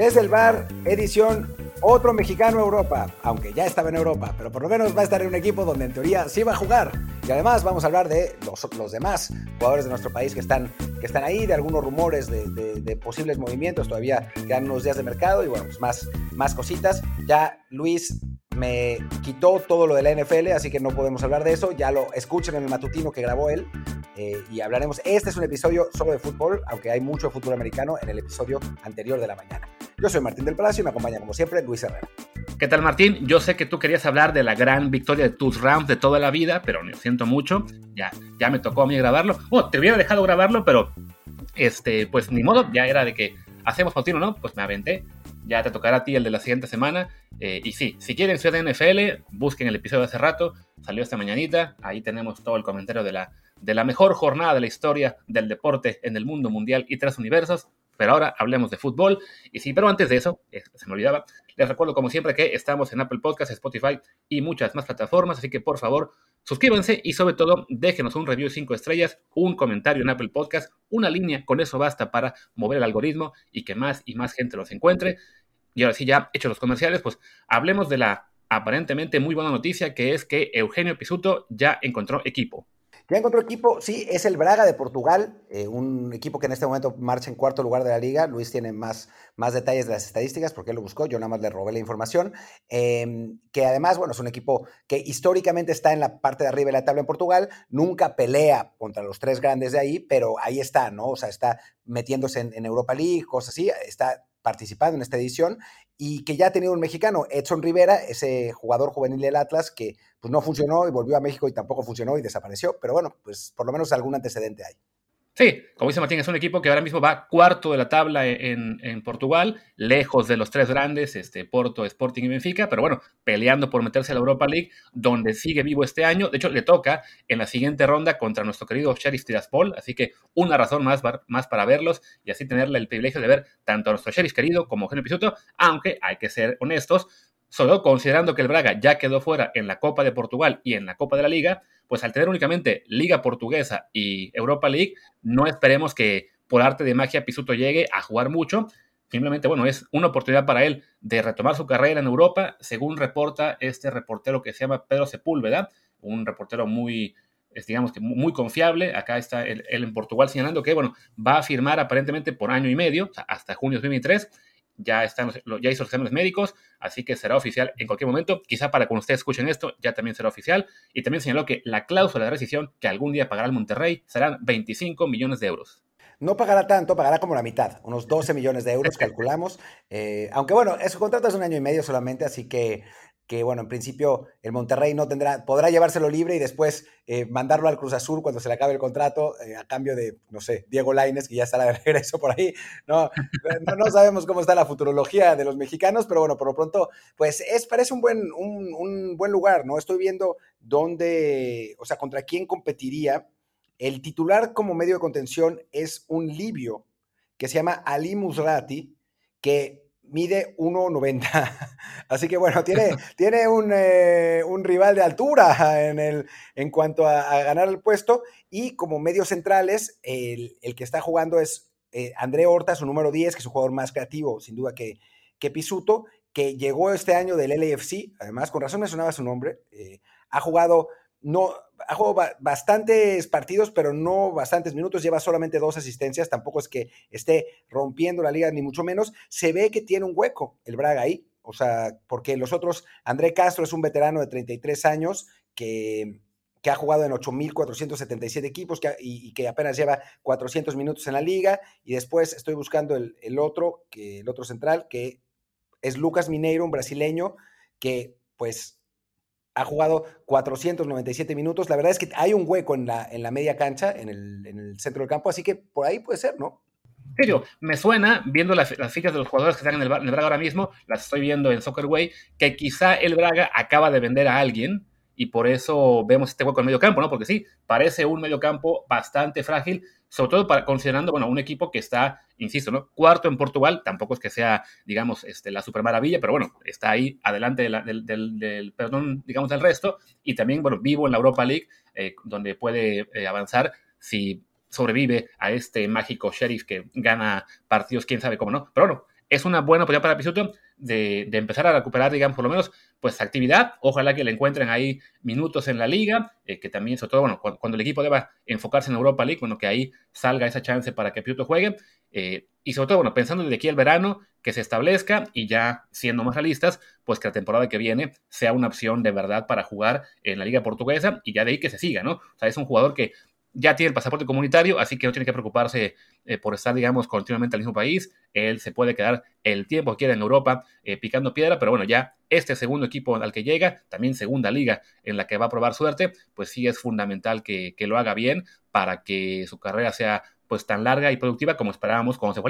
Desde el bar, edición otro mexicano Europa, aunque ya estaba en Europa, pero por lo menos va a estar en un equipo donde en teoría sí va a jugar. Y además vamos a hablar de los, los demás jugadores de nuestro país que están, que están ahí, de algunos rumores de, posibles movimientos, todavía quedan unos días de mercado y bueno, pues más, más cositas. Ya Luis me quitó todo lo de la NFL, así que no podemos hablar de eso. Ya lo escuchen en el matutino que grabó él eh, y hablaremos. Este es un episodio solo de fútbol, aunque hay mucho fútbol americano en el episodio anterior de la mañana. Yo soy Martín del Palacio y me acompaña como siempre Luis Herrera. ¿Qué tal Martín? Yo sé que tú querías hablar de la gran victoria de tus Rams de toda la vida, pero lo siento mucho, ya, ya me tocó a mí grabarlo. Bueno, te hubiera dejado grabarlo, pero este, pues ni modo, ya era de que hacemos continuo, ¿no? Pues me aventé. Ya te tocará a ti el de la siguiente semana. Eh, y sí, si quieren ser de NFL, busquen el episodio de hace rato. Salió esta mañanita. Ahí tenemos todo el comentario de la, de la mejor jornada de la historia del deporte en el mundo mundial y tres universos pero ahora hablemos de fútbol. Y sí, pero antes de eso, se me olvidaba, les recuerdo como siempre que estamos en Apple Podcasts, Spotify y muchas más plataformas, así que por favor suscríbanse y sobre todo déjenos un review de 5 estrellas, un comentario en Apple Podcasts, una línea, con eso basta para mover el algoritmo y que más y más gente los encuentre. Y ahora sí, ya hecho los comerciales, pues hablemos de la aparentemente muy buena noticia que es que Eugenio Pisuto ya encontró equipo. Ya encontró equipo, sí, es el Braga de Portugal, eh, un equipo que en este momento marcha en cuarto lugar de la liga. Luis tiene más, más detalles de las estadísticas porque él lo buscó, yo nada más le robé la información. Em, que además, bueno, es un equipo que históricamente está en la parte de arriba de la tabla en Portugal, nunca pelea contra los tres grandes de ahí, pero ahí está, ¿no? O sea, está metiéndose en, en Europa League, cosas así, está participando en esta edición y que ya ha tenido un mexicano, Edson Rivera, ese jugador juvenil del Atlas que pues no funcionó y volvió a México y tampoco funcionó y desapareció, pero bueno, pues por lo menos algún antecedente hay. Sí, como dice Martín, es un equipo que ahora mismo va cuarto de la tabla en, Portugal, lejos de los tres grandes, este, Porto, Sporting y Benfica, pero bueno, peleando por meterse a la Europa League, donde sigue vivo este año. De hecho, le toca en la siguiente ronda contra nuestro querido Sheriff Tiraspol, así que una razón más, más para verlos y así tenerle el privilegio de ver tanto a nuestro Sheriff querido como a Eugenio Pisuto, aunque hay que ser honestos, solo considerando que el Braga ya quedó fuera en la Copa de Portugal y en la Copa de la Liga, pues al tener únicamente Liga Portuguesa y Europa League, no esperemos que por arte de magia Pisuto llegue a jugar mucho. Simplemente, bueno, es una oportunidad para él de retomar su carrera en Europa, según reporta este reportero que se llama Pedro Sepúlveda, un reportero muy, digamos que muy confiable. Acá está él, en Portugal señalando que, bueno, va a firmar aparentemente por año y medio, hasta junio de 2023 ya, están, ya hizo los exámenes médicos, así que será oficial en cualquier momento. Quizá para cuando ustedes escuchen esto, ya también será oficial. Y también señaló que la cláusula de rescisión que algún día pagará el Monterrey serán 25 millones de euros. No pagará tanto, pagará como la mitad, unos 12 millones de euros, calculamos. Eh, aunque bueno, su contrato es un año y medio solamente, así que que bueno, en principio el Monterrey no tendrá, podrá llevárselo libre y después eh, mandarlo al Cruz Azul cuando se le acabe el contrato eh, a cambio de, no sé, Diego Laines, que ya estará de regreso por ahí. No, no, sabemos cómo está la futurología de los mexicanos, pero bueno, por lo pronto, pues es, parece un buen, un, buen lugar, ¿no? Estoy viendo dónde, o sea, contra quién competiría. El titular como medio de contención es un libio que se llama Ali Musrati, que mide 1,90. Así que bueno, tiene, tiene eh, un, rival de altura en, el, en cuanto a, ganar el puesto. Y como medios centrales, el, que está jugando es eh, André Horta, su número 10, que es un jugador más creativo, sin duda, que, que Pisuto, que llegó este año del LAFC. Además, con razón me sonaba su nombre. Eh, ha jugado no, ha jugado bastantes partidos, pero no bastantes minutos, lleva solamente dos asistencias, tampoco es que esté rompiendo la liga, ni mucho menos. Se ve que tiene un hueco el Braga ahí, o sea, porque los otros, André Castro es un veterano de 33 años que, que ha jugado en 8.477 equipos y, que apenas lleva 400 minutos en la liga. Y después estoy buscando el, el otro, que, el otro central, que es Lucas Mineiro, un brasileño, que pues ha jugado 497 minutos. La verdad es que hay un hueco en la, en la media cancha, en el, centro del campo, así que por ahí puede ser, ¿no? serio, me suena, viendo las, fichas de los jugadores que están en el, Braga ahora mismo, las estoy viendo en Soccerway, que quizá el Braga acaba de vender a alguien y por eso vemos este hueco en medio campo, ¿no? Porque sí, parece un medio campo bastante frágil, sobre todo para, considerando, bueno, un equipo que está, insisto, ¿no? Cuarto en Portugal, tampoco es que sea, digamos, este, la super maravilla, pero bueno, está ahí adelante del, perdón, digamos, del resto, y también, bueno, vivo en la Europa League, eh, donde puede eh, avanzar si sobrevive a este mágico sheriff que gana partidos, quién sabe cómo no. Pero bueno, es una buena oportunidad para Pisuto de, empezar a recuperar, digamos, por lo menos, pues actividad. Ojalá que le encuentren ahí minutos en la liga, eh, que también, sobre todo, bueno, cuando, el equipo deba enfocarse en Europa League, bueno, que ahí salga esa chance para que Pisuto juegue. Eh, y sobre todo, bueno, pensando desde aquí al verano, que se establezca y ya siendo más realistas, pues que la temporada que viene sea una opción de verdad para jugar en la liga portuguesa y ya de ahí que se siga, ¿no? O sea, es un jugador que ya tiene el pasaporte comunitario, así que no tiene que preocuparse eh, por estar, digamos, continuamente en el mismo país. Él se puede quedar el tiempo que quiera en Europa eh, picando piedra, pero bueno, ya este segundo equipo al que llega, también segunda liga en la que va a probar suerte, pues sí es fundamental que, lo haga bien para que su carrera sea pues tan larga y productiva como esperábamos con se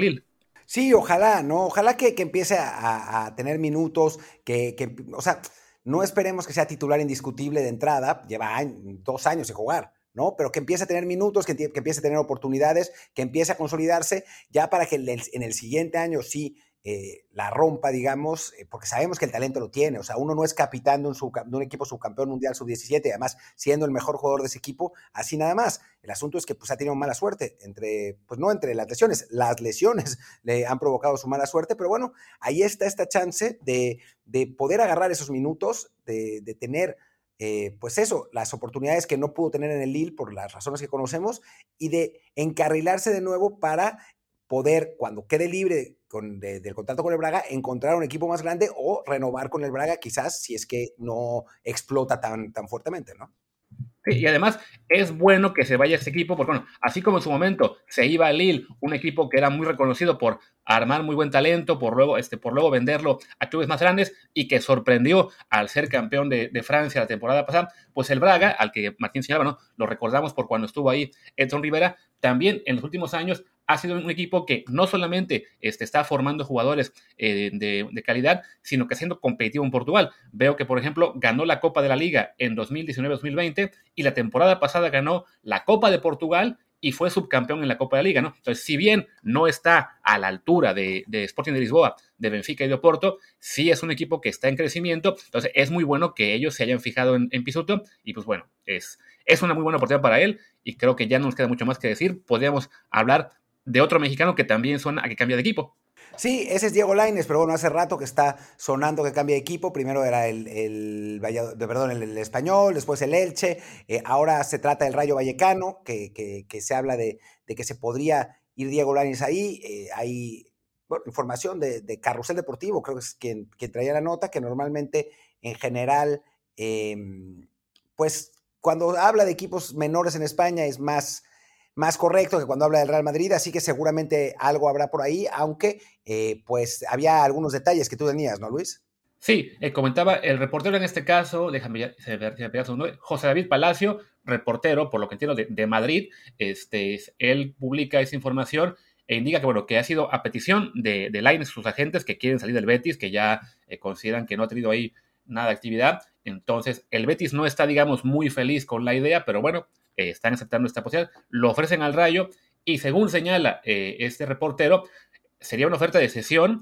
Sí, ojalá, ¿no? Ojalá que, empiece a, tener minutos, que, que, o sea, no esperemos que sea titular indiscutible de entrada, lleva dos años de jugar ¿no? Pero que empiece a tener minutos, que, empiece a tener oportunidades, que empiece a consolidarse, ya para que en el, siguiente año sí eh, la rompa, digamos, eh, porque sabemos que el talento lo tiene. O sea, uno no es capitán de un, equipo subcampeón mundial sub-17, además siendo el mejor jugador de ese equipo, así nada más. El asunto es que pues ha tenido mala suerte, entre, pues no entre las lesiones, las lesiones le han provocado su mala suerte, pero bueno, ahí está esta chance de, poder agarrar esos minutos, de, de tener eh, pues eso, las oportunidades que no pudo tener en el Lille por las razones que conocemos y de encarrilarse de nuevo para poder, cuando quede libre con, del contrato con el Braga, encontrar un equipo más grande o renovar con el Braga, quizás si es que no explota tan, tan fuertemente, ¿no? Y además es bueno que se vaya ese equipo, porque bueno, así como en su momento se iba a Lille, un equipo que era muy reconocido por armar muy buen talento, por luego, este, por luego venderlo a clubes más grandes y que sorprendió al ser campeón de, Francia la temporada pasada, pues el Braga, al que Martín señalaba, ¿no? lo recordamos por cuando estuvo ahí Edson Rivera, también en los últimos años ha sido un equipo que no solamente este, está formando jugadores eh, de, calidad, sino que siendo competitivo en Portugal. Veo que, por ejemplo, ganó la Copa de la Liga en 2019-2020 y la temporada pasada ganó la Copa de Portugal y fue subcampeón en la Copa de la Liga, ¿no? Entonces, si bien no está a la altura de, Sporting de Lisboa, de Benfica y de Oporto, sí es un equipo que está en crecimiento, entonces es muy bueno que ellos se hayan fijado en, en Pisuto y pues bueno, es, es una muy buena oportunidad para él y creo que ya no nos queda mucho más que decir. Podríamos hablar de otro mexicano que también suena a que cambia de equipo. Sí, ese es Diego Laines, pero bueno, hace rato que está sonando que cambia de equipo. Primero era el, el, perdón, el, español, después el Elche. Eh, ahora se trata del Rayo Vallecano, que, que, se habla de, de, que se podría ir Diego Laines ahí. Eh, hay información de, de, Carrusel Deportivo, creo que es quien, traía la nota, que normalmente en general, em, pues cuando habla de equipos menores en España es más más correcto que cuando habla del Real Madrid, así que seguramente algo habrá por ahí, aunque eh, pues había algunos detalles que tú tenías, ¿no, Luis? Sí, eh, comentaba el reportero en este caso, déjame ver si me José David Palacio, reportero, por lo que entiendo, de, Madrid, este, él publica esa información e indica que, bueno, que ha sido a petición de, de sus agentes que quieren salir del Betis, que ya eh, consideran que no ha tenido ahí nada de actividad. Entonces, el Betis no está, digamos, muy feliz con la idea, pero bueno, eh, están aceptando esta posibilidad, lo ofrecen al Rayo y según señala eh, este reportero, sería una oferta de sesión,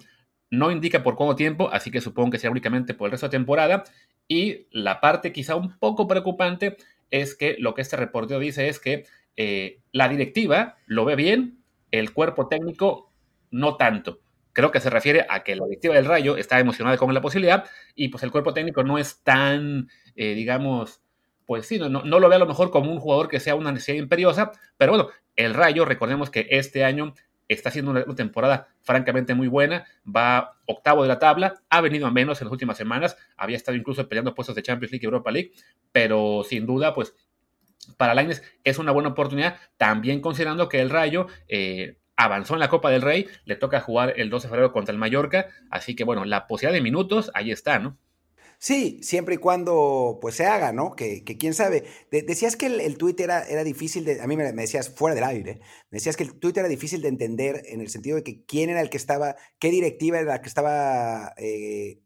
no indica por cuánto tiempo, así que supongo que sea únicamente por el resto de temporada. Y la parte quizá un poco preocupante es que lo que este reportero dice es que eh, la directiva lo ve bien, el cuerpo técnico no tanto. Creo que se refiere a que la directiva del Rayo está emocionada con la posibilidad y pues el cuerpo técnico no es tan, digamos, pues sí, no, no, lo ve a lo mejor como un jugador que sea una necesidad imperiosa, pero bueno, el Rayo, recordemos que este año está haciendo una, temporada francamente muy buena, va octavo de la tabla, ha venido a menos en las últimas semanas, había estado incluso peleando puestos de Champions League y Europa League, pero sin duda, pues para Lainez es una buena oportunidad, también considerando que el Rayo eh, avanzó en la Copa del Rey, le toca jugar el 12 de febrero contra el Mallorca, así que bueno, la posibilidad de minutos ahí está, ¿no? Sí, siempre y cuando pues se haga, ¿no? Que, quién sabe. decías que el, el era, era, difícil de, a mí me, decías fuera del aire, me decías que el tweet era difícil de entender en el sentido de que quién era el que estaba, qué directiva era la que estaba eh,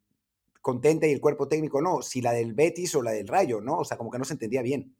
contenta y el cuerpo técnico no, si la del Betis o la del Rayo, ¿no? O sea, como que no se entendía bien.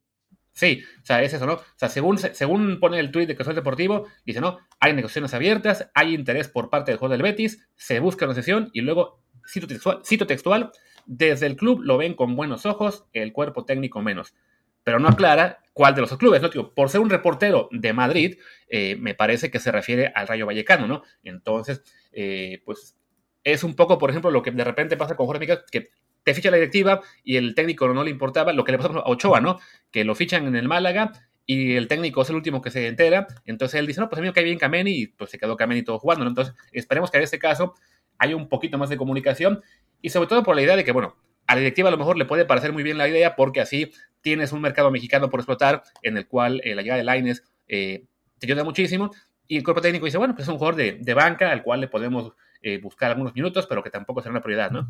Sí, o sea, es eso, ¿no? O sea, según, según pone el tuit de Casual Deportivo, dice, ¿no? Hay negociaciones abiertas, hay interés por parte del juego del Betis, se busca una sesión y luego, cito textual, desde el club lo ven con buenos ojos, el cuerpo técnico menos. Pero no aclara cuál de los clubes, ¿no? por ser un reportero de Madrid, eh, me parece que se refiere al Rayo Vallecano, ¿no? Entonces, eh, pues es un poco, por ejemplo, lo que de repente pasa con Jorge Miguel, que te ficha la directiva y el técnico no le importaba, lo que le pasó a Ochoa, ¿no? Que lo fichan en el Málaga y el técnico es el último que se entera, entonces él dice, no, pues a mí me cae bien Kameni y pues se quedó Kameni todo jugando, ¿no? Entonces esperemos que en este caso haya un poquito más de comunicación y sobre todo por la idea de que, bueno, a la directiva a lo mejor le puede parecer muy bien la idea porque así tienes un mercado mexicano por explotar en el cual eh, la llegada de Laines eh, te ayuda muchísimo y el cuerpo técnico dice, bueno, pues es un jugador de, banca al cual le podemos eh, buscar algunos minutos, pero que tampoco será una prioridad, ¿no?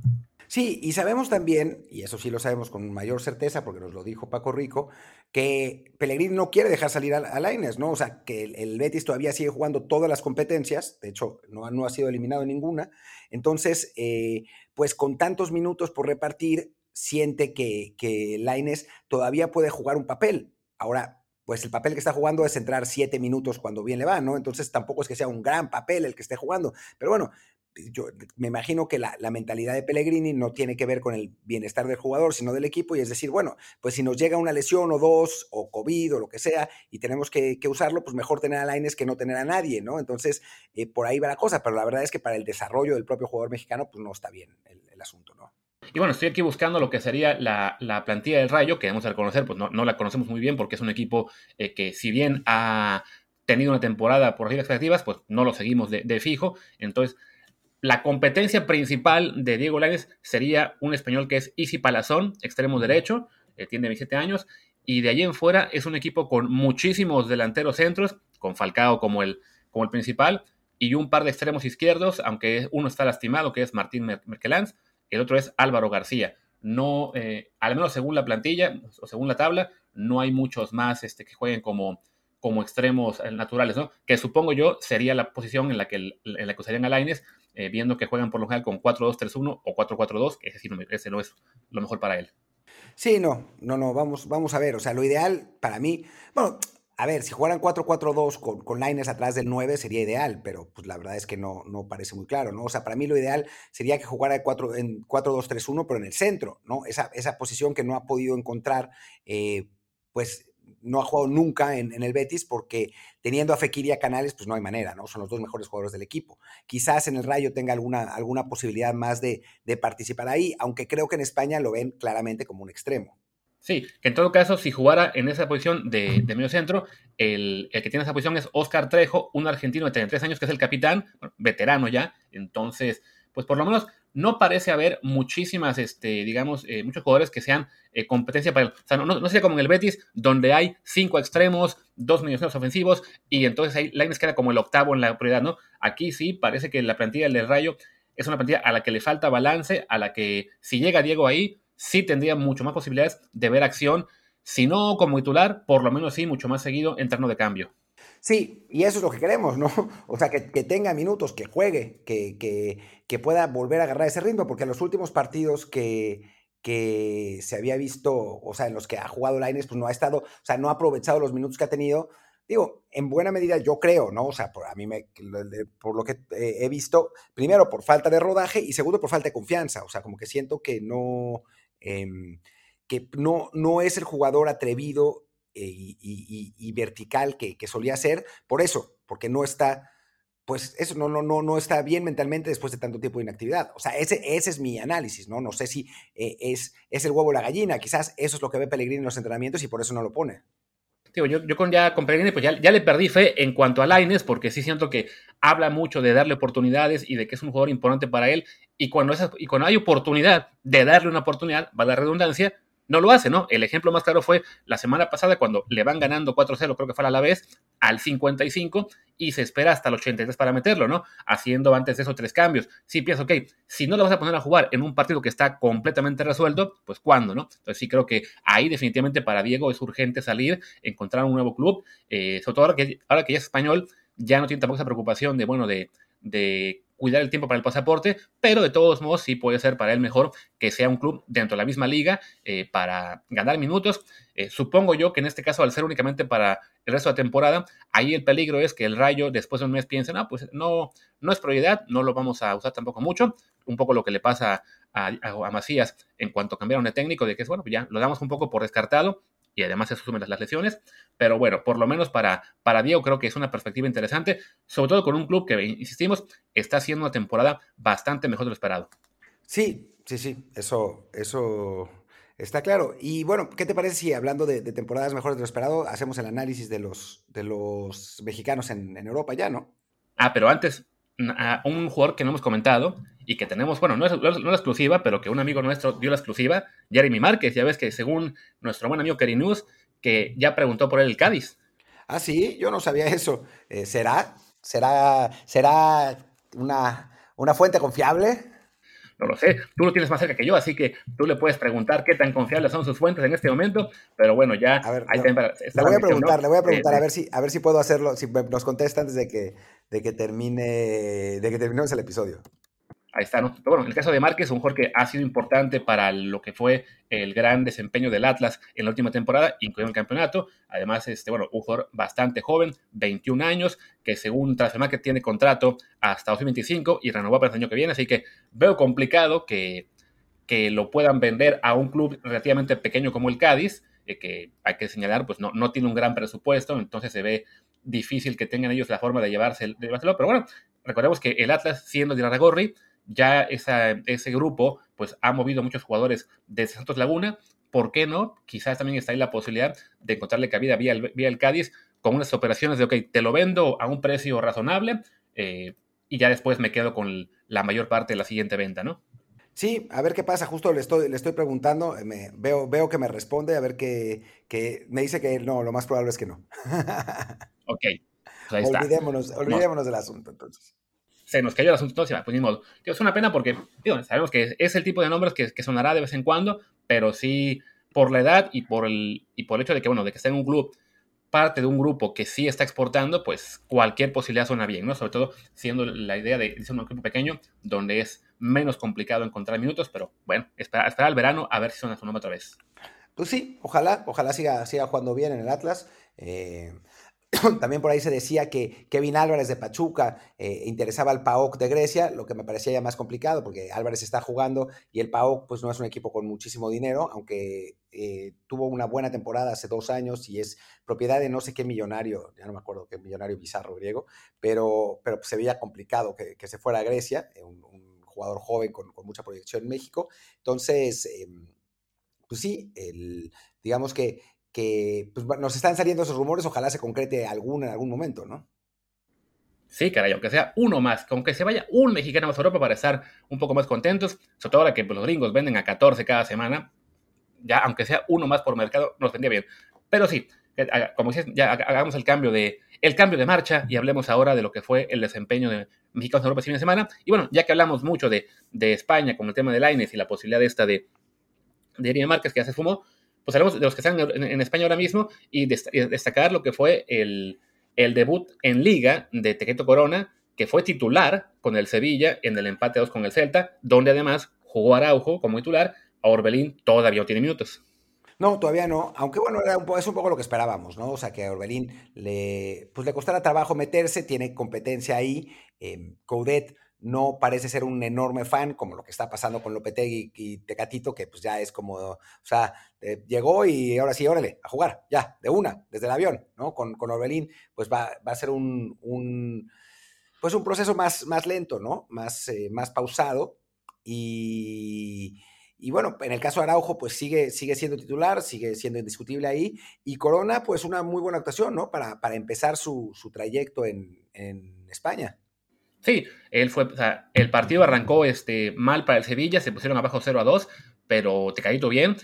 Sí, y sabemos también, y eso sí lo sabemos con mayor certeza, porque nos lo dijo Paco Rico, que Pellegrini no quiere dejar salir a, Laines, ¿no? O sea, que el, Betis todavía sigue jugando todas las competencias, de hecho, no, no ha sido eliminado ninguna. Entonces, eh, pues con tantos minutos por repartir, siente que, que todavía puede jugar un papel. Ahora, pues el papel que está jugando es entrar siete minutos cuando bien le va, ¿no? Entonces tampoco es que sea un gran papel el que esté jugando. Pero bueno, yo me imagino que la, mentalidad de Pellegrini no tiene que ver con el bienestar del jugador, sino del equipo, y es decir, bueno, pues si nos llega una lesión o dos, o COVID o lo que sea, y tenemos que, usarlo, pues mejor tener a Laines que no tener a nadie, ¿no? Entonces, eh, por ahí va la cosa, pero la verdad es que para el desarrollo del propio jugador mexicano, pues no está bien el, asunto, ¿no? Y bueno, estoy aquí buscando lo que sería la, plantilla del Rayo, que debemos reconocer, pues no, la conocemos muy bien porque es un equipo eh, que si bien ha tenido una temporada por arriba expectativas, pues no lo seguimos de fijo. Entonces, la competencia principal de Diego Lainez sería un español que es Isi Palazón, extremo derecho, eh, tiene 27 años, y de allí en fuera es un equipo con muchísimos delanteros centros, con Falcao como el, como el principal, y un par de extremos izquierdos, aunque uno está lastimado, que es Martín Merkelans, el otro es Álvaro García. No, eh, al menos según la plantilla o según la tabla, no hay muchos más este, que jueguen como, como extremos eh, naturales, ¿no? Que supongo yo sería la posición en la que, en la que usarían a Lainez, eh, viendo que juegan por lo general con 4-2-3-1 o 4-4-2, que ese, ese no es lo mejor para él. Sí, no, no, no, vamos, vamos a ver. O sea, lo ideal para mí, bueno, a ver, si jugaran 4-4-2 con, con lines atrás del 9 sería ideal, pero pues la verdad es que no, no parece muy claro, ¿no? O sea, para mí lo ideal sería que jugara 4, en 4-2-3-1, pero en el centro, ¿no? Esa, esa posición que no ha podido encontrar, eh, pues no ha jugado nunca en, el Betis porque teniendo a Fekir y a Canales, pues no hay manera, ¿no? Son los dos mejores jugadores del equipo. Quizás en el Rayo tenga alguna, alguna posibilidad más de, participar ahí, aunque creo que en España lo ven claramente como un extremo. Sí, que en todo caso, si jugara en esa posición de, medio centro, el, el, que tiene esa posición es Oscar Trejo, un argentino de 33 años que es el capitán, veterano ya, entonces pues por lo menos no parece haber muchísimas, este, digamos, eh, muchos jugadores que sean eh, competencia para él. O sea, no, no, sería como en el Betis, donde hay cinco extremos, dos medios ofensivos, y entonces ahí Lainez queda como el octavo en la prioridad, ¿no? Aquí sí parece que la plantilla del Rayo es una plantilla a la que le falta balance, a la que si llega Diego ahí, sí tendría mucho más posibilidades de ver acción, si no como titular, por lo menos sí mucho más seguido en terreno de cambio. Sí, y eso es lo que queremos, ¿no? O sea, que, tenga minutos, que juegue, que, que, pueda volver a agarrar ese ritmo, porque en los últimos partidos que, que se había visto, o sea, en los que ha jugado Laines, pues no ha estado, o sea, no ha aprovechado los minutos que ha tenido. Digo, en buena medida yo creo, ¿no? O sea, por, a mí me, por lo que he visto, primero por falta de rodaje y segundo por falta de confianza. O sea, como que siento que no, em, que no, no es el jugador atrevido eh, y, vertical que, solía ser, por eso, porque no está, pues eso no, no, no, no está bien mentalmente después de tanto tiempo de inactividad. O sea, ese, ese es mi análisis, ¿no? No sé si eh, es, es el huevo o la gallina, quizás eso es lo que ve Pellegrini en los entrenamientos y por eso no lo pone. Digo, yo, yo con, ya con Pellegrini pues ya, ya, le perdí fe en cuanto a Laines, porque sí siento que habla mucho de darle oportunidades y de que es un jugador importante para él. Y cuando, y cuando hay oportunidad de darle una oportunidad, va a la redundancia, no lo hace, ¿no? El ejemplo más claro fue la semana pasada cuando le van ganando 4-0, creo que fue a la vez, al 55 y se espera hasta el 83 para meterlo, ¿no? Haciendo antes de eso tres cambios. Sí pienso, ok, si no lo vas a poner a jugar en un partido que está completamente resuelto, pues ¿cuándo, no? Entonces sí creo que ahí definitivamente para Diego es urgente salir, encontrar un nuevo club, eh, sobre todo ahora que, ahora que ya es español, ya no tiene tampoco esa preocupación de, bueno, de, de cuidar el tiempo para el pasaporte, pero de todos modos sí puede ser para él mejor que sea un club dentro de la misma liga eh, para ganar minutos. Eh, supongo yo que en este caso, al ser únicamente para el resto de la temporada, ahí el peligro es que el Rayo después de un mes piense, no, pues no, no es prioridad, no lo vamos a usar tampoco mucho. Un poco lo que le pasa a, a, Macías en cuanto cambiaron de técnico, de que es bueno, ya lo damos un poco por descartado y además se asumen las lesiones. Pero bueno, por lo menos para, para Diego creo que es una perspectiva interesante, sobre todo con un club que, insistimos, está haciendo una temporada bastante mejor de lo esperado. Sí, sí, sí, eso, eso está claro. Y bueno, ¿qué te parece si hablando de, temporadas mejores de lo esperado, hacemos el análisis de los, de los mexicanos en, en Europa ya, ¿no? Ah, pero antes, un jugador que no hemos comentado y que tenemos, bueno, no es, no la exclusiva, pero que un amigo nuestro dio la exclusiva, Jeremy Márquez. Ya ves que según nuestro buen amigo News, que ya preguntó por él el Cádiz. Ah, sí, yo no sabía eso. Eh, ¿Será? ¿Será, será una, una fuente confiable? No lo sé, tú lo tienes más cerca que yo, así que tú le puedes preguntar qué tan confiables son sus fuentes en este momento, pero bueno, ya... A ver, le voy a preguntar, le voy a preguntar, a, ver si, a ver si puedo hacerlo, si nos contesta antes de que, de que termine, de que terminemos el episodio. Ahí está, ¿no? bueno, en el caso de Márquez, un jugador que ha sido importante para lo que fue el gran desempeño del Atlas en la última temporada, incluyendo el campeonato. Además, este, bueno, un jugador bastante joven, 21 años, que según Transfermarkt tiene contrato hasta 2025 y renovó para el año que viene. Así que veo complicado que, que lo puedan vender a un club relativamente pequeño como el Cádiz, eh, que hay que señalar, pues no, no tiene un gran presupuesto, entonces se ve difícil que tengan ellos la forma de, llevarse, de llevárselo. Pero bueno, recordemos que el Atlas, siendo de Gorri, ya ese grupo pues ha movido muchos jugadores de Santos Laguna. ¿Por qué no? Quizás también está ahí la posibilidad de encontrarle cabida vía el, vía el Cádiz con unas operaciones de, ok, te lo vendo a un precio razonable eh, y ya después me quedo con la mayor parte de la siguiente venta, ¿no? Sí, a ver qué pasa. Justo le estoy, le estoy preguntando, me, veo, veo que me responde, a ver qué, que me dice que no, lo más probable es que no. ok. Pues olvidémonos, olvidémonos del asunto, entonces se nos cayó el asunto, pues ni modo. es una pena porque sabemos que es el tipo de nombres que, que, sonará de vez en cuando, pero sí por la edad y por el, y por el hecho de que, bueno, de que esté en un club, parte de un grupo que sí está exportando, pues cualquier posibilidad suena bien, ¿no? Sobre todo siendo la idea de, ser un equipo pequeño donde es menos complicado encontrar minutos, pero bueno, esperar, esperar al verano a ver si suena su nombre otra vez. Pues sí, ojalá, ojalá siga, siga jugando bien en el Atlas. Eh, También por ahí se decía que Kevin Álvarez de Pachuca eh, interesaba al PAOK de Grecia, lo que me parecía ya más complicado porque Álvarez está jugando y el PAOK pues no es un equipo con muchísimo dinero, aunque eh, tuvo una buena temporada hace dos años y es propiedad de no sé qué millonario, ya no me acuerdo qué millonario bizarro griego, pero, pero pues, se veía complicado que, se fuera a Grecia, eh, un, jugador joven con, con, mucha proyección en México. Entonces, em, pues sí, el, digamos que que pues, nos están saliendo esos rumores, ojalá se concrete alguno en algún momento, ¿no? Sí, caray, aunque sea uno más, aunque se vaya un mexicano más a Europa para estar un poco más contentos, sobre todo ahora que pues, los gringos venden a 14 cada semana, ya aunque sea uno más por mercado, nos vendría bien. Pero sí, como dices, ya hagamos el cambio de el cambio de marcha y hablemos ahora de lo que fue el desempeño de mexicanos en Europa este fin de semana. Y bueno, ya que hablamos mucho de, de España con el tema de Laines y la posibilidad esta de, de Márquez que ya se fumó, pues hablemos de los que están en, España ahora mismo y destacar lo que fue el, debut en Liga de Tequeto Corona, que fue titular con el Sevilla en el empate 2 con el Celta, donde además jugó Araujo como titular, a Orbelín todavía no tiene minutos. No, todavía no, aunque bueno, era un es un poco lo que esperábamos, ¿no? O sea, que a Orbelín le, pues le costara trabajo meterse, tiene competencia ahí. Eh, Coudet no parece ser un enorme fan, como lo que está pasando con Lopetegui y Tecatito, que pues ya es como, o sea, eh, llegó y ahora sí, órale, a jugar, ya, de una, desde el avión, ¿no? Con, con Orbelín, pues va, a ser un, pues un proceso más, más lento, ¿no? Más, eh, más pausado. Y, y, bueno, en el caso de Araujo, pues sigue, sigue siendo titular, sigue siendo indiscutible ahí. Y Corona, pues una muy buena actuación, ¿no? Para, para empezar su, su trayecto en, en España. Sí, él fue, o sea, el partido arrancó este, mal para el Sevilla, se pusieron abajo 0 a 2, pero te caído bien.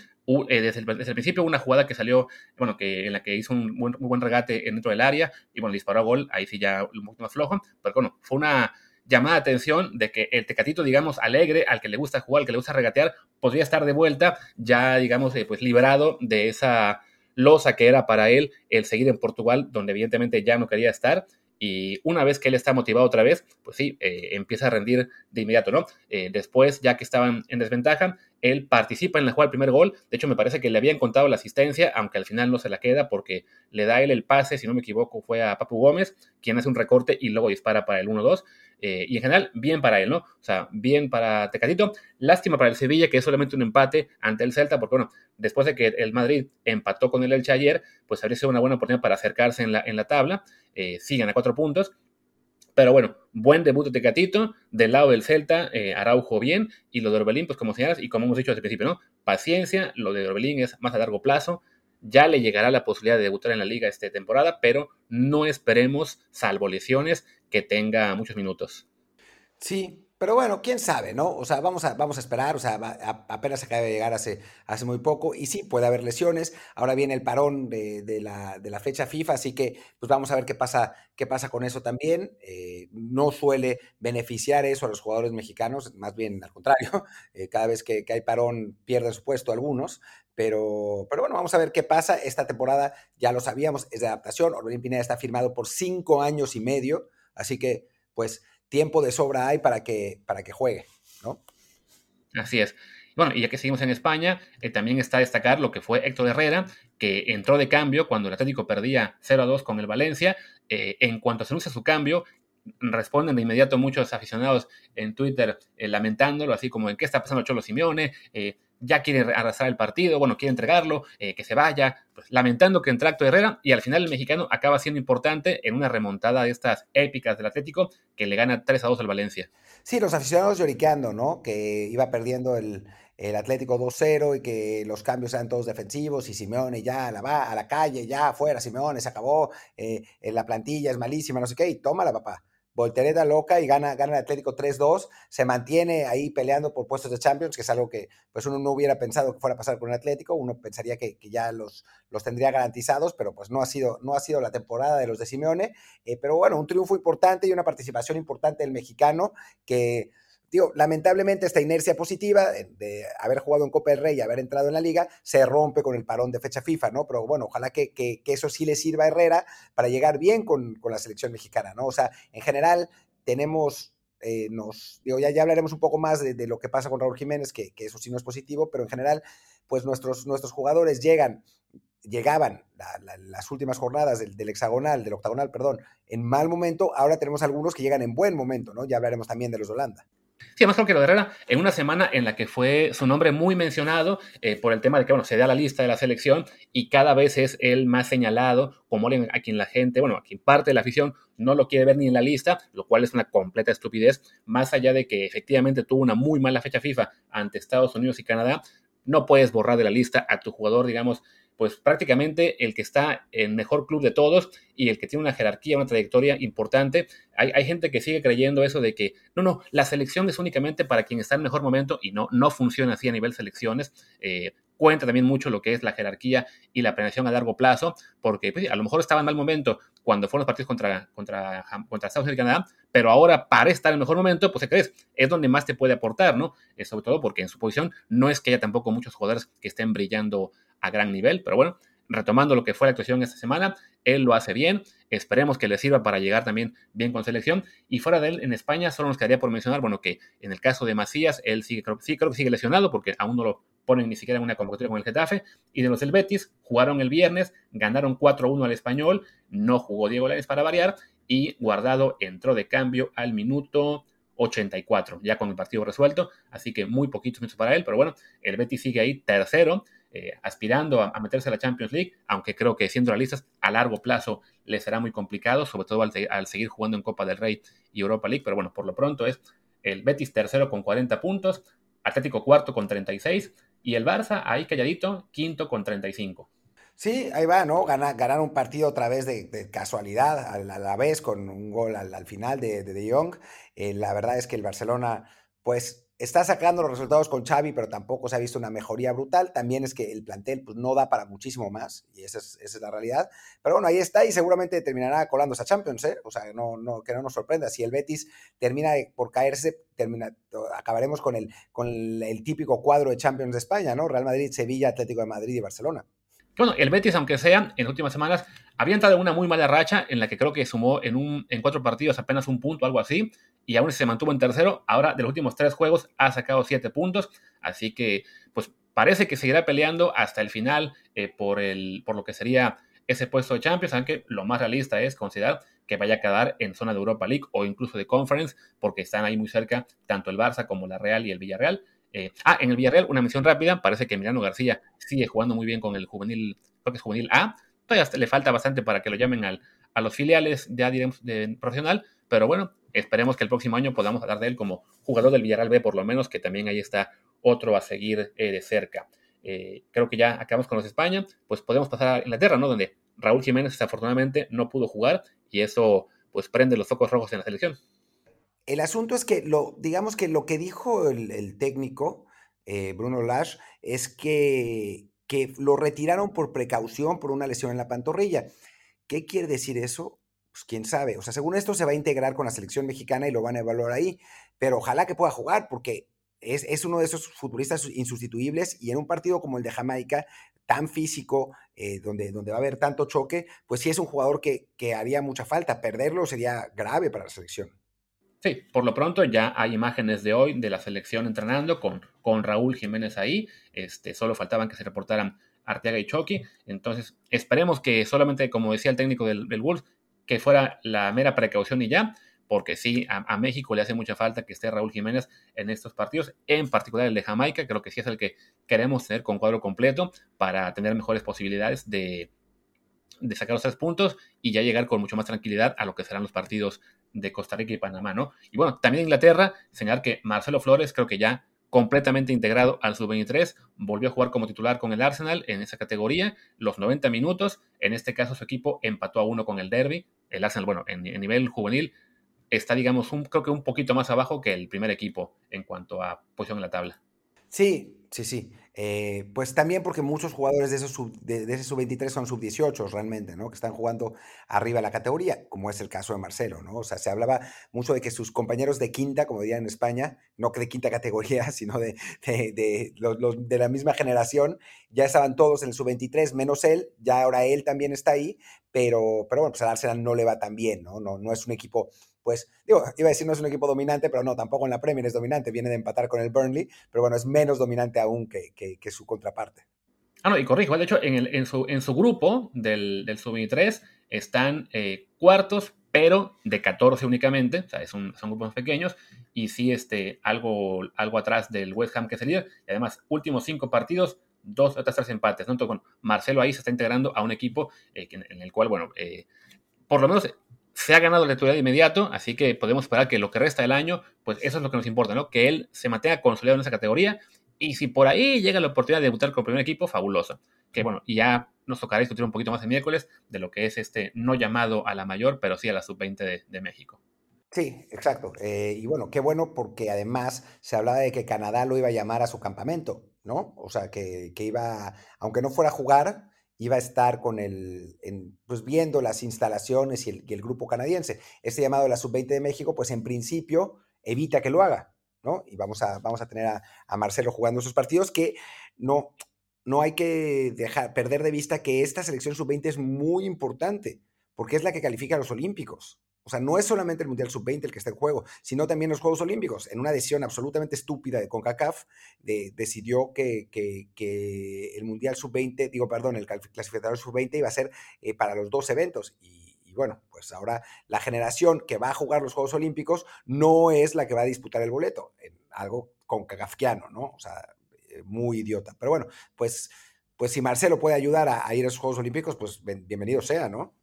Eh, desde, el, principio una jugada que salió, bueno, que en la que hizo un muy buen regate dentro del área y bueno, disparó a gol, ahí sí ya un poquito más flojo, pero bueno, fue una llamada de atención de que el Tecatito, digamos, alegre, al que le gusta jugar, al que le gusta regatear, podría estar de vuelta, ya, digamos, eh, pues liberado de esa losa que era para él el seguir en Portugal, donde evidentemente ya no quería estar y una vez que él está motivado otra vez, pues sí, eh, empieza a rendir de inmediato, ¿no? Eh, después, ya que estaban en desventaja, él participa en la jugada del primer gol. De hecho, me parece que le habían contado la asistencia, aunque al final no se la queda porque le da él el pase, si no me equivoco, fue a Papu Gómez, quien hace un recorte y luego dispara para el 1-2. Eh, y en general, bien para él, ¿no? O sea, bien para Tecatito. Lástima para el Sevilla, que es solamente un empate ante el Celta, porque bueno, después de que el Madrid empató con el Elche ayer, pues habría sido una buena oportunidad para acercarse en la, en la tabla. Eh, siguen a cuatro puntos. Pero bueno, buen debut de Tecatito, del lado del Celta, eh, Araujo bien, y lo de Orbelín, pues como señalas, y como hemos dicho desde el principio, ¿no? Paciencia, lo de Orbelín es más a largo plazo, ya le llegará la posibilidad de debutar en la liga esta temporada, pero no esperemos, salvo lesiones, que tenga muchos minutos. Sí, pero bueno, quién sabe, ¿no? O sea, vamos a, vamos a esperar, o sea, apenas acaba de llegar hace, hace muy poco y sí, puede haber lesiones. Ahora viene el parón de, la, fecha FIFA, así que pues vamos a ver qué pasa, qué pasa con eso también. Eh, no suele beneficiar eso a los jugadores mexicanos, más bien al contrario, eh, cada vez que, hay parón pierden su puesto algunos, pero, pero bueno, vamos a ver qué pasa. Esta temporada, ya lo sabíamos, es de adaptación. Orbelín Pineda está firmado por cinco años y medio, así que pues tiempo de sobra hay para que, para que juegue, ¿no? Así es. Bueno, y ya que seguimos en España, eh, también está a destacar lo que fue Héctor Herrera, que entró de cambio cuando el Atlético perdía 0 a 2 con el Valencia. Eh, en cuanto se anuncia su cambio, responden de inmediato muchos aficionados en Twitter eh, lamentándolo, así como en qué está pasando Cholo Simeone, ya quiere arrastrar el partido, bueno, quiere entregarlo, eh, que se vaya, pues, lamentando que entre Acto Herrera y al final el mexicano acaba siendo importante en una remontada de estas épicas del Atlético que le gana 3 a 2 al Valencia. Sí, los aficionados lloriqueando, ¿no? Que iba perdiendo el, Atlético 2-0 y que los cambios eran todos defensivos y Simeone ya a la, a la calle, ya afuera, Simeone se acabó, eh, la plantilla es malísima, no sé qué, y tómala, papá voltereta loca y gana, gana el Atlético 3-2, se mantiene ahí peleando por puestos de Champions, que es algo que pues uno no hubiera pensado que fuera a pasar con el Atlético, uno pensaría que, ya los, los tendría garantizados, pero pues no ha sido, no ha sido la temporada de los de Simeone, eh, pero bueno, un triunfo importante y una participación importante del mexicano que Digo, lamentablemente esta inercia positiva de, haber jugado en Copa del Rey y haber entrado en la liga se rompe con el parón de fecha FIFA, ¿no? Pero bueno, ojalá que, eso sí le sirva a Herrera para llegar bien con, la selección mexicana, ¿no? O sea, en general tenemos eh, nos, digo, ya, ya hablaremos un poco más de, lo que pasa con Raúl Jiménez, que, eso sí no es positivo, pero en general, pues nuestros, nuestros jugadores llegan, llegaban las últimas jornadas del, del, hexagonal, del octagonal, perdón, en mal momento, ahora tenemos algunos que llegan en buen momento, ¿no? Ya hablaremos también de los de Holanda. Sí, además creo que lo de Herrera, en una semana en la que fue su nombre muy mencionado eh, por el tema de que, bueno, se da la lista de la selección y cada vez es el más señalado como a quien la gente, bueno, a quien parte de la afición no lo quiere ver ni en la lista, lo cual es una completa estupidez, más allá de que efectivamente tuvo una muy mala fecha FIFA ante Estados Unidos y Canadá, no puedes borrar de la lista a tu jugador, digamos, pues prácticamente el que está en mejor club de todos y el que tiene una jerarquía, una trayectoria importante. Hay, gente que sigue creyendo eso de que, no, no, la selección es únicamente para quien está en mejor momento y no, no funciona así a nivel selecciones. Eh, cuenta también mucho lo que es la jerarquía y la planeación a largo plazo, porque pues, a lo mejor estaba en mal momento cuando fueron los partidos contra, contra, contra Estados Unidos y Canadá, pero ahora para estar en mejor momento, pues crees, es donde más te puede aportar, ¿no? Eh, sobre todo porque en su posición no es que haya tampoco muchos jugadores que estén brillando a gran nivel, pero bueno, retomando lo que fue la actuación esta semana, él lo hace bien, esperemos que le sirva para llegar también bien con selección, y fuera de él, en España, solo nos quedaría por mencionar, bueno, que en el caso de Macías, él sigue, creo, que sigue lesionado, porque aún no lo ponen ni siquiera en una convocatoria con el Getafe, y de los del Betis, jugaron el viernes, ganaron 4-1 al Español, no jugó Diego Lainez para variar, y Guardado entró de cambio al minuto 84, ya con el partido resuelto, así que muy poquitos minutos para él, pero bueno, el Betis sigue ahí tercero, eh, aspirando a, meterse a la Champions League, aunque creo que siendo realistas a largo plazo le será muy complicado, sobre todo al, seguir jugando en Copa del Rey y Europa League, pero bueno, por lo pronto es el Betis tercero con 40 puntos, Atlético cuarto con 36 y el Barça ahí calladito, quinto con 35. Sí, ahí va, ¿no? Ganar, un partido otra vez de, casualidad, a la, vez, con un gol al, final de De, Jong. Eh, la verdad es que el Barcelona, pues está sacando los resultados con Xavi, pero tampoco se ha visto una mejoría brutal. También es que el plantel pues, no da para muchísimo más, y esa es, la realidad. Pero bueno, ahí está y seguramente terminará colando esa Champions, ¿eh? O sea, no, no, que no nos sorprenda. Si el Betis termina por caerse, termina, acabaremos con el, con el, típico cuadro de Champions de España, ¿no? Real Madrid, Sevilla, Atlético de Madrid y Barcelona. Bueno, el Betis, aunque sea, en las últimas semanas, había entrado en una muy mala racha en la que creo que sumó en, un, en cuatro partidos apenas un punto, algo así, y aún se mantuvo en tercero. Ahora, de los últimos tres juegos, ha sacado siete puntos, así que, pues, parece que seguirá peleando hasta el final eh, por, el, por lo que sería ese puesto de Champions, aunque lo más realista es considerar que vaya a quedar en zona de Europa League o incluso de Conference, porque están ahí muy cerca tanto el Barça como la Real y el Villarreal. Eh, ah, en el Villarreal, una mención rápida, parece que Emiliano García sigue jugando muy bien con el juvenil, creo que es juvenil A, todavía le falta bastante para que lo llamen al, a los filiales ya diremos de profesional, pero bueno, esperemos que el próximo año podamos hablar de él como jugador del Villarreal B, por lo menos, que también ahí está otro a seguir eh, de cerca. Eh, creo que ya acabamos con los España, pues podemos pasar a Inglaterra, ¿no? Donde Raúl Jiménez desafortunadamente no pudo jugar y eso pues prende los focos rojos en la selección. El asunto es que lo, digamos que lo que dijo el, técnico, eh, Bruno Lash, es que, lo retiraron por precaución por una lesión en la pantorrilla. ¿Qué quiere decir eso? Pues quién sabe. O sea, según esto se va a integrar con la selección mexicana y lo van a evaluar ahí, pero ojalá que pueda jugar porque es, uno de esos futbolistas insustituibles y en un partido como el de Jamaica, tan físico, eh, donde, donde va a haber tanto choque, pues sí es un jugador que haría mucha falta. Perderlo sería grave para la selección. Sí, por lo pronto ya hay imágenes de hoy de la selección entrenando con, con Raúl Jiménez ahí. Este, solo faltaban que se reportaran Arteaga y Chucky. Entonces, esperemos que solamente, como decía el técnico del, del Wolves, que fuera la mera precaución y ya porque sí, a, México le hace mucha falta que esté Raúl Jiménez en estos partidos, en particular el de Jamaica, creo que sí es el que queremos tener con cuadro completo para tener mejores posibilidades de, sacar los tres puntos y ya llegar con mucho más tranquilidad a lo que serán los partidos de Costa Rica y Panamá, ¿no? Y bueno, también Inglaterra, señalar que Marcelo Flores creo que ya completamente integrado al sub-23, volvió a jugar como titular con el Arsenal en esa categoría, los 90 minutos, en este caso su equipo empató a uno con el Derby, el Arsenal, bueno, en nivel juvenil está, digamos, un, creo que un poquito más abajo que el primer equipo en cuanto a posición en la tabla. Sí, sí, sí. Eh, pues también porque muchos jugadores de, esos de, ese sub-23 son sub-18 realmente, ¿no? Que están jugando arriba de la categoría, como es el caso de Marcelo, ¿no? O sea, se hablaba mucho de que sus compañeros de quinta, como dirían en España, no que de quinta categoría, sino de, de, los, de la misma generación, ya estaban todos en el sub-23, menos él, ya ahora él también está ahí, pero, pero bueno, pues al Arsenal no le va tan bien, ¿no? No, no es un equipo pues, digo, iba a decir no es un equipo dominante, pero no, tampoco en la Premier es dominante, viene de empatar con el Burnley, pero bueno, es menos dominante aún que, su contraparte. Ah, no, y corrijo, de hecho, en, su, grupo del, del Sub-23 están eh, cuartos, pero de 14 únicamente, o sea, son, grupos pequeños, y sí este, algo, algo atrás del West Ham que es el líder, y además, últimos cinco partidos, dos otras tres empates, ¿no? Entonces, Marcelo ahí se está integrando a un equipo eh, en, el cual, bueno, eh, por lo menos se ha ganado la titularidad de inmediato, así que podemos esperar que lo que resta del año, pues eso es lo que nos importa, ¿no? Que él se mantenga consolidado en esa categoría y si por ahí llega la oportunidad de debutar con el primer equipo, fabuloso. Que bueno, y ya nos tocará discutir un poquito más el miércoles de lo que es este no llamado a la mayor, pero sí a la sub-20 de, México. Sí, exacto. Eh, y bueno, qué bueno porque además se hablaba de que Canadá lo iba a llamar a su campamento, ¿no? O sea, que, que iba, aunque no fuera a jugar, iba a estar con el, pues viendo las instalaciones y el, grupo canadiense. Este llamado de la Sub-20 de México, pues en principio evita que lo haga, ¿no? Y vamos a, vamos a tener a, Marcelo jugando esos partidos que no, no hay que dejar, perder de vista que esta selección Sub-20 es muy importante, porque es la que califica a los Olímpicos. O sea, no es solamente el Mundial Sub-20 el que está en juego, sino también los Juegos Olímpicos. En una decisión absolutamente estúpida de CONCACAF, decidió que, el Mundial Sub-20, digo, perdón, el clasificador Sub-20 iba a ser eh, para los dos eventos. Y, bueno, pues ahora la generación que va a jugar los Juegos Olímpicos no es la que va a disputar el boleto. algo concacafquiano, ¿no? O sea, eh, muy idiota. Pero bueno, pues, pues si Marcelo puede ayudar a, a ir a esos Juegos Olímpicos, pues bienvenido sea, ¿no?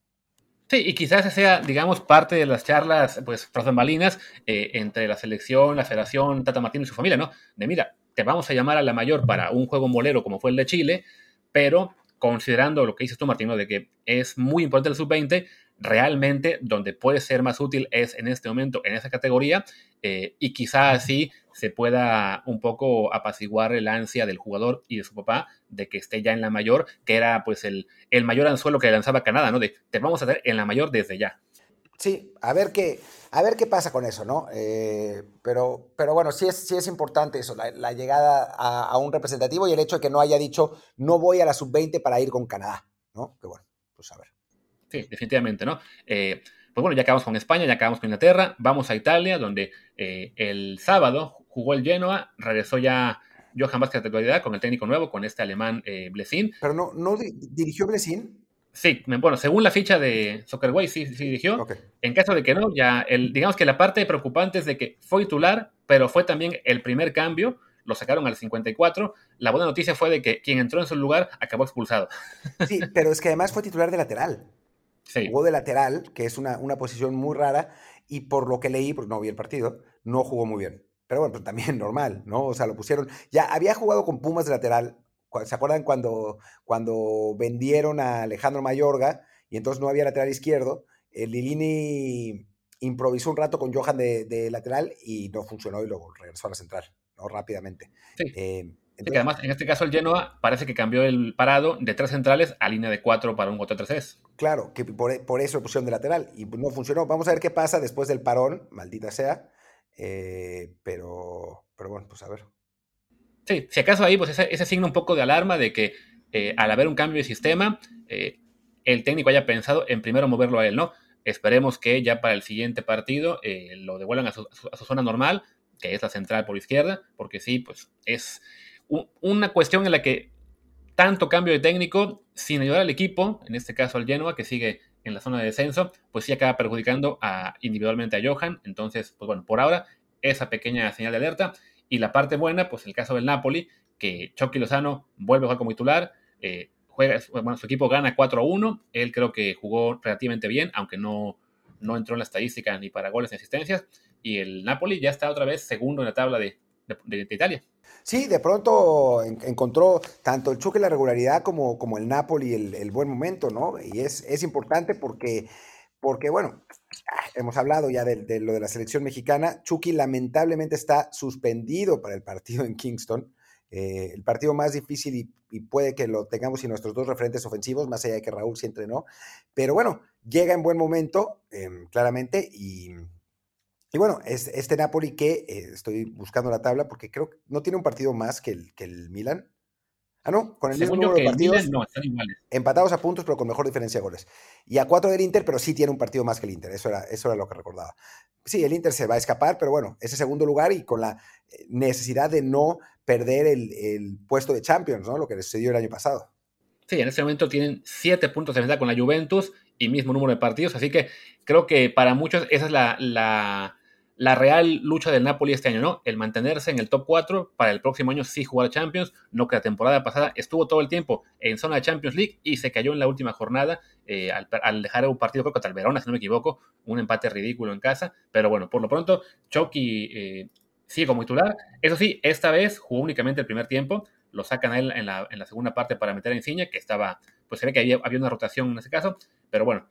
Sí, y quizás sea, digamos, parte de las charlas, pues, prosambalinas eh, entre la selección, la federación, Tata Martín y su familia, ¿no? De mira, te vamos a llamar a la mayor para un juego molero como fue el de Chile, pero considerando lo que dices tú, Martín, de que es muy importante el sub-20, realmente donde puede ser más útil es en este momento en esa categoría eh, y quizá así se pueda un poco apaciguar el ansia del jugador y de su papá de que esté ya en la mayor, que era pues el, el mayor anzuelo que lanzaba Canadá, ¿no? De te vamos a hacer en la mayor desde ya. Sí, a ver qué, a ver qué pasa con eso, ¿no? Eh, pero, pero bueno, sí es, sí es importante eso, la, llegada a, un representativo y el hecho de que no haya dicho no voy a la sub-20 para ir con Canadá, ¿no? Que bueno, pues a ver. Sí, definitivamente, ¿no? Eh, pues bueno, ya acabamos con España, ya acabamos con Inglaterra, vamos a Italia, donde eh, el sábado jugó el Genoa, regresó ya Johan Vázquez de titularidad con el técnico nuevo, con este alemán eh, Blesin. Pero no, no dirigió Blesin. Sí, bueno, según la ficha de Soccerway, sí, sí dirigió. En caso de que no, ya, el, digamos que la parte preocupante es de que fue titular, pero fue también el primer cambio, lo sacaron al 54. La buena noticia fue de que quien entró en su lugar acabó expulsado. Sí, pero es que además fue titular de lateral. Sí. Jugó de lateral, que es una, una posición muy rara, y por lo que leí, porque no vi el partido, no jugó muy bien. Pero bueno, pues también normal, ¿no? O sea, lo pusieron. Ya había jugado con Pumas de lateral. ¿Se acuerdan cuando, cuando vendieron a Alejandro Mayorga y entonces no había lateral izquierdo? El Lilini improvisó un rato con Johan de, lateral y no funcionó y luego regresó a la central, ¿no? Rápidamente. Sí. Eh, además, en este caso el Genoa parece que cambió el parado de tres centrales a línea de cuatro para un 4-3-3. Claro, que por, por, eso lo pusieron de lateral y no funcionó. Vamos a ver qué pasa después del parón, maldita sea. Eh, pero, pero bueno, pues a ver. Sí, si acaso ahí, pues ese, ese signo un poco de alarma de que eh, al haber un cambio de sistema, eh, el técnico haya pensado en primero moverlo a él, ¿no? Esperemos que ya para el siguiente partido lo devuelvan a su, zona normal, que es la central por izquierda, porque sí, pues es una cuestión en la que tanto cambio de técnico, sin ayudar al equipo, en este caso al Genoa, que sigue en la zona de descenso, pues sí acaba perjudicando individualmente a Johan. Entonces, pues bueno, por ahora, esa pequeña señal de alerta. Y la parte buena, pues el caso del Napoli, que Chucky Lozano vuelve a jugar como titular, eh, juega, bueno, su equipo gana 4-1, él creo que jugó relativamente bien, aunque no, no entró en la estadística ni para goles ni asistencias, y el Napoli ya está otra vez segundo en la tabla de, de Italia. Sí, de pronto encontró tanto el Chucky la regularidad como, como el Napoli el, el buen momento, ¿no? Y es, es importante porque, porque, bueno, hemos hablado ya de, lo de la selección mexicana. Chucky lamentablemente está suspendido para el partido en Kingston. Eh, el partido más difícil y, puede que lo tengamos sin nuestros dos referentes ofensivos, más allá de que Raúl sí entrenó. Pero bueno, llega en buen momento, em, claramente, y, y bueno, es, este Napoli que eh, estoy buscando la tabla porque creo que no tiene un partido más que el, que el Milan. Ah, no, con el mismo número de partidos. no, están iguales. Empatados a puntos, pero con mejor diferencia de goles. Y a cuatro del Inter, pero sí tiene un partido más que el Inter. Eso era, eso era lo que recordaba. Sí, el Inter se va a escapar, pero bueno, ese segundo lugar y con la eh, necesidad de no perder el, el puesto de Champions, ¿no? Lo que sucedió el año pasado. Sí, en este momento tienen siete puntos de ventaja con la Juventus y mismo número de partidos, así que creo que para muchos esa es la, la la real lucha del Napoli este año, ¿no? El mantenerse en el top 4 para el próximo año sí jugar Champions, no que la temporada pasada estuvo todo el tiempo en zona de Champions League y se cayó en la última jornada eh, al, dejar un partido contra el Verona, si no me equivoco, un empate ridículo en casa, pero bueno, por lo pronto Chucky eh, sigue como titular, eso sí, esta vez jugó únicamente el primer tiempo, lo sacan a él en la, segunda parte para meter a Insigne, que estaba, pues se ve que había, había una rotación en ese caso, pero bueno,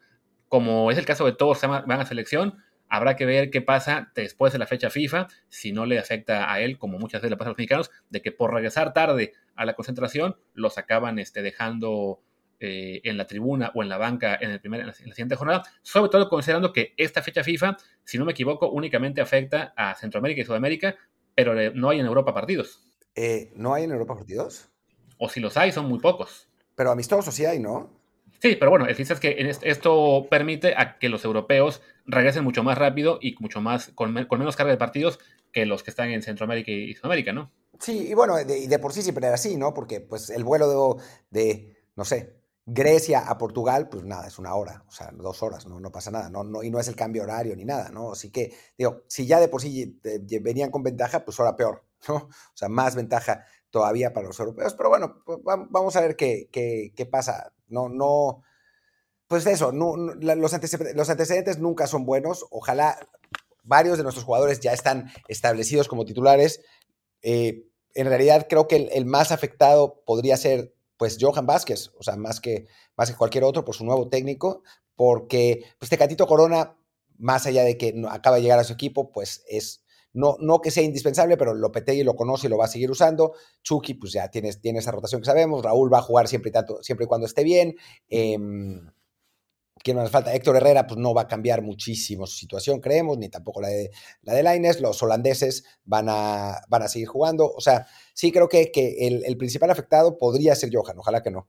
como es el caso de todos van a selección, Habrá que ver qué pasa después de la fecha FIFA, si no le afecta a él, como muchas veces le pasa a los mexicanos, de que por regresar tarde a la concentración los acaban este, dejando eh, en la tribuna o en la banca en, el primer, en, la, siguiente jornada, sobre todo considerando que esta fecha FIFA, si no me equivoco, únicamente afecta a Centroamérica y Sudamérica, pero eh, no hay en Europa partidos. Eh, ¿No hay en Europa partidos? O si los hay, son muy pocos. Pero amistosos sí hay, ¿no? Sí, pero bueno, el es que esto permite a que los europeos regresen mucho más rápido y mucho más con, menos carga de partidos que los que están en Centroamérica y Sudamérica, ¿no? Sí, y bueno, de, de por sí siempre era así, ¿no? Porque pues el vuelo de, no sé, Grecia a Portugal, pues nada, es una hora, o sea, dos horas, no, no pasa nada, no, no, y no es el cambio horario ni nada, ¿no? Así que, digo, si ya de por sí eh, venían con ventaja, pues ahora peor, ¿no? O sea, más ventaja todavía para los europeos, pero bueno, pues vamos a ver qué, qué, qué pasa. No, no, pues eso, los, antecedentes, nunca son buenos. Ojalá varios de nuestros jugadores ya están establecidos como titulares. Eh, en realidad creo que el, más afectado podría ser pues Johan Vázquez, o sea, más que, más que cualquier otro por su nuevo técnico, porque pues Tecatito Corona, más allá de que acaba de llegar a su equipo, pues es no, no que sea indispensable, pero Lopetegui lo conoce y lo va a seguir usando. Chucky, pues ya tiene, tiene esa rotación que sabemos. Raúl va a jugar siempre y, tanto, siempre y cuando esté bien. Em, ¿quién más falta? Héctor Herrera, pues no va a cambiar muchísimo su situación, creemos, ni tampoco la de, la de Laines. Los holandeses van a, van a seguir jugando. O sea, sí creo que, que el, principal afectado podría ser Johan, ojalá que no.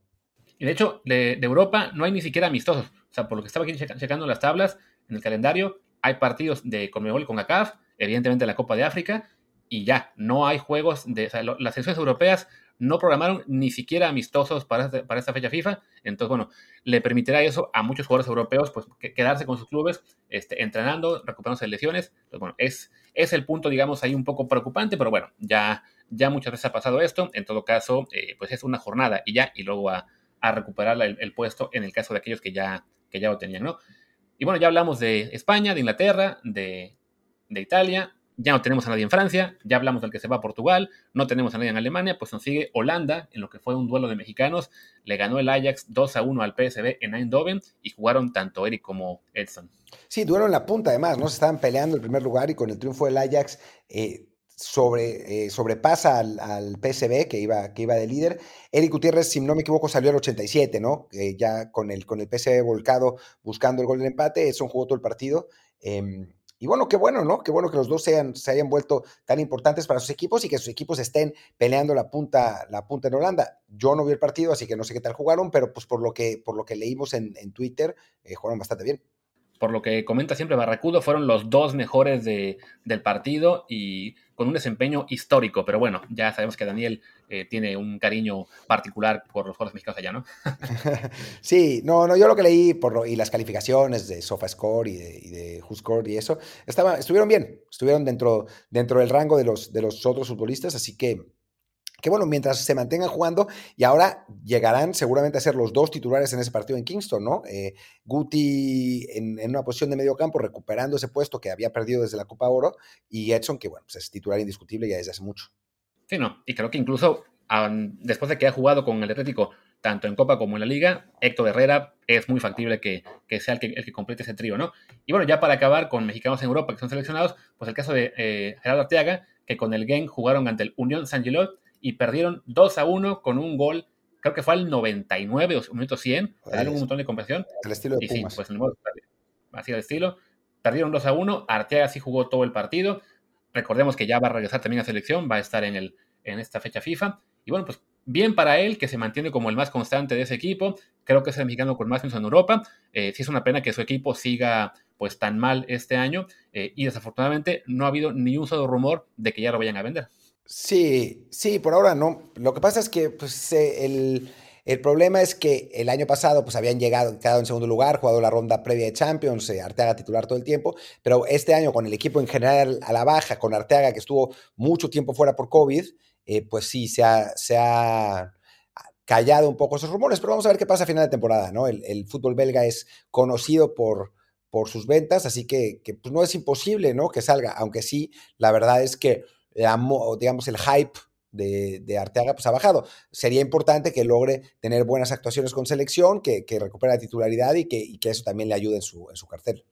Y de hecho, de, Europa no hay ni siquiera amistosos. O sea, por lo que estaba aquí checando las tablas en el calendario, hay partidos de Conmebol con ACAF, evidentemente la Copa de África, y ya, no hay juegos de. Las selecciones europeas no programaron ni siquiera amistosos para, para esta fecha FIFA. Entonces, bueno, le permitirá eso a muchos jugadores europeos, pues quedarse con sus clubes, este, entrenando, recuperándose de lesiones. Entonces, bueno, es, es el punto, digamos, ahí un poco preocupante, pero bueno, ya, ya muchas veces ha pasado esto. En todo caso, eh, pues es una jornada y ya, y luego a, a recuperar el, puesto en el caso de aquellos que ya, que ya lo tenían, ¿no? Y bueno, ya hablamos de España, de Inglaterra, de, de Italia, ya no tenemos a nadie en Francia, ya hablamos del que se va a Portugal, no tenemos a nadie en Alemania, pues nos sigue Holanda, en lo que fue un duelo de mexicanos, le ganó el Ajax 2 a 1 al PSV en Eindhoven y jugaron tanto Eric como Edson. Sí, duelo en la punta además, ¿no? Se estaban peleando el primer lugar y con el triunfo del Ajax eh, sobre, eh, sobrepasa al, al, PSV que iba, que iba de líder. Eric Gutiérrez, si no me equivoco, salió al 87, ¿no? ya con el, con el PSV volcado buscando el gol del empate, Edson jugó todo el partido. Em, y bueno, qué bueno, ¿no? Qué bueno que los dos sean, se hayan vuelto tan importantes para sus equipos y que sus equipos estén peleando la punta, la punta en Holanda. Yo no vi el partido, así que no sé qué tal jugaron, pero pues por lo que, por lo que leímos en, Twitter, eh, jugaron bastante bien. Por lo que comenta siempre Barracudo, fueron los dos mejores de, del partido y con un desempeño histórico, pero bueno, ya sabemos que Daniel eh, tiene un cariño particular por los jugadores mexicanos allá, ¿no? sí, no, no, yo lo que leí por y las calificaciones de SofaScore y de, y de WhoScore y eso, estaba, estuvieron bien, estuvieron dentro, dentro del rango de los, de los otros futbolistas, así que que bueno, mientras se mantengan jugando, y ahora llegarán seguramente a ser los dos titulares en ese partido en Kingston, ¿no? Eh, Guti en, una posición de medio campo, recuperando ese puesto que había perdido desde la Copa Oro, y Edson, que bueno, pues es titular indiscutible ya desde hace mucho. Sí, no, y creo que incluso después de que ha jugado con el Atlético, tanto en Copa como en la Liga, Héctor Herrera es muy factible que, sea el que, el que, complete ese trío, ¿no? Y bueno, ya para acabar con mexicanos en Europa que son seleccionados, pues el caso de eh, Gerardo Arteaga, que con el Gen jugaron ante el Unión San Gilot y perdieron 2 a 1 con un gol, creo que fue al 99 o minuto 100, perdieron un montón de compresión. El estilo de Pumas. Sí, pues así el estilo. Perdieron 2 a 1, Arteaga sí jugó todo el partido. Recordemos que ya va a regresar también a selección, va a estar en, el, en esta fecha FIFA. Y bueno, pues bien para él, que se mantiene como el más constante de ese equipo. Creo que es el mexicano con más minutos en Europa. Eh, sí es una pena que su equipo siga pues tan mal este año eh, y desafortunadamente no ha habido ni un solo rumor de que ya lo vayan a vender. Sí, sí, por ahora no. Lo que pasa es que pues, el, problema es que el año pasado pues, habían llegado, quedado en segundo lugar, jugado la ronda previa de Champions, eh, Arteaga titular todo el tiempo, pero este año con el equipo en general a la baja, con Arteaga que estuvo mucho tiempo fuera por COVID, eh, pues sí, se ha, se ha callado un poco esos rumores, pero vamos a ver qué pasa a final de temporada, ¿no? El, fútbol belga es conocido por, por sus ventas, así que, que pues, no es imposible, ¿no? Que salga, aunque sí, la verdad es que digamos, el hype de, Arteaga pues ha bajado. Sería importante que logre tener buenas actuaciones con selección, que, recupere la titularidad y que, eso también le ayude en su, en su cartel.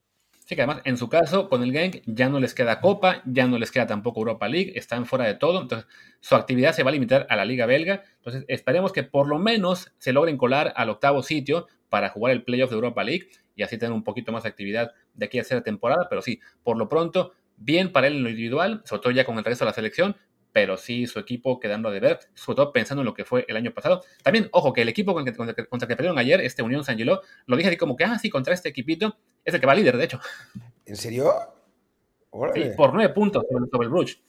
Sí, que además en su caso con el Genk ya no les queda Copa, ya no les queda tampoco Europa League, están fuera de todo, entonces su actividad se va a limitar a la Liga Belga, entonces esperemos que por lo menos se logren colar al octavo sitio para jugar el playoff de Europa League y así tener un poquito más de actividad de aquí a hacer temporada, pero sí, por lo pronto bien para él en lo individual, sobre todo ya con el resto de la selección, pero sí su equipo quedando de ver, sobre todo pensando en lo que fue el año pasado. También, ojo, que el equipo contra, el que, contra que perdieron ayer, este Unión San Gilo, lo dije así como que, ah, sí, contra este equipito, es el que va líder, de hecho. ¿En serio? Sí, por nueve puntos sobre, el Bruges.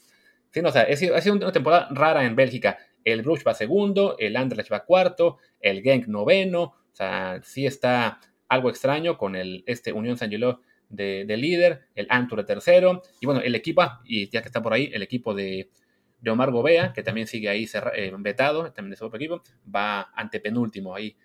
Sí, no, o sea, ha sido una temporada rara en Bélgica. El Bruges va segundo, el Anderlecht va cuarto, el Genk noveno, o sea, sí está algo extraño con el, este Unión San Gilo de, líder, el Anture tercero, y bueno, el equipo, y ya que está por ahí, el equipo de, Omar Gobea, que también sigue ahí eh, vetado, también de su otro equipo, va ante penúltimo ahí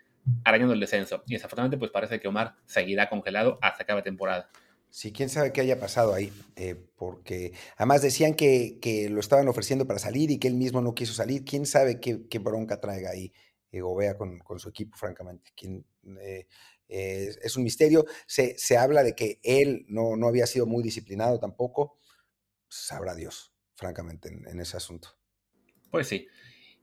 arañando el descenso. Y desafortunadamente, pues parece que Omar seguirá congelado hasta cada temporada. Sí, quién sabe qué haya pasado ahí, eh, porque además decían que, lo estaban ofreciendo para salir y que él mismo no quiso salir. Quién sabe qué, bronca traiga ahí eh, Gobea con, su equipo, francamente. ¿Quién, es un misterio. Se, habla de que él no, no, había sido muy disciplinado tampoco. Sabrá Dios, francamente, en, ese asunto. Pues sí.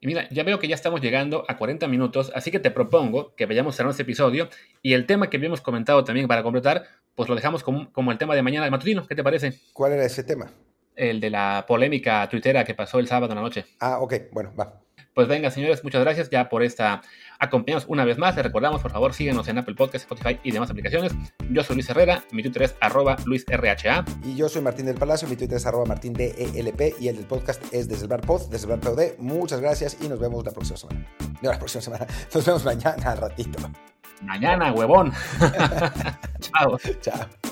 Y mira, ya veo que ya estamos llegando a 40 minutos, así que te propongo que vayamos cerrando este episodio y el tema que habíamos comentado también para completar, pues lo dejamos como, como el tema de mañana de matutino. ¿Qué te parece? ¿Cuál era ese tema? El de la polémica tuitera que pasó el sábado en la noche. Ah, ok, bueno, va. Pues venga, señores, muchas gracias ya por esta acompañarnos una vez más. Les recordamos, por favor, síguenos en Apple Podcast, Spotify y demás aplicaciones. Yo soy Luis Herrera, mi Twitter es arroba LuisRHA. Y yo soy Martín del Palacio, mi Twitter es arroba Martín DELP y el del podcast es desde el bar pod, desde el bar POD. Muchas gracias y nos vemos la próxima semana. No, la próxima semana. Nos vemos mañana al ratito. Mañana, huevón. Chao. Chao.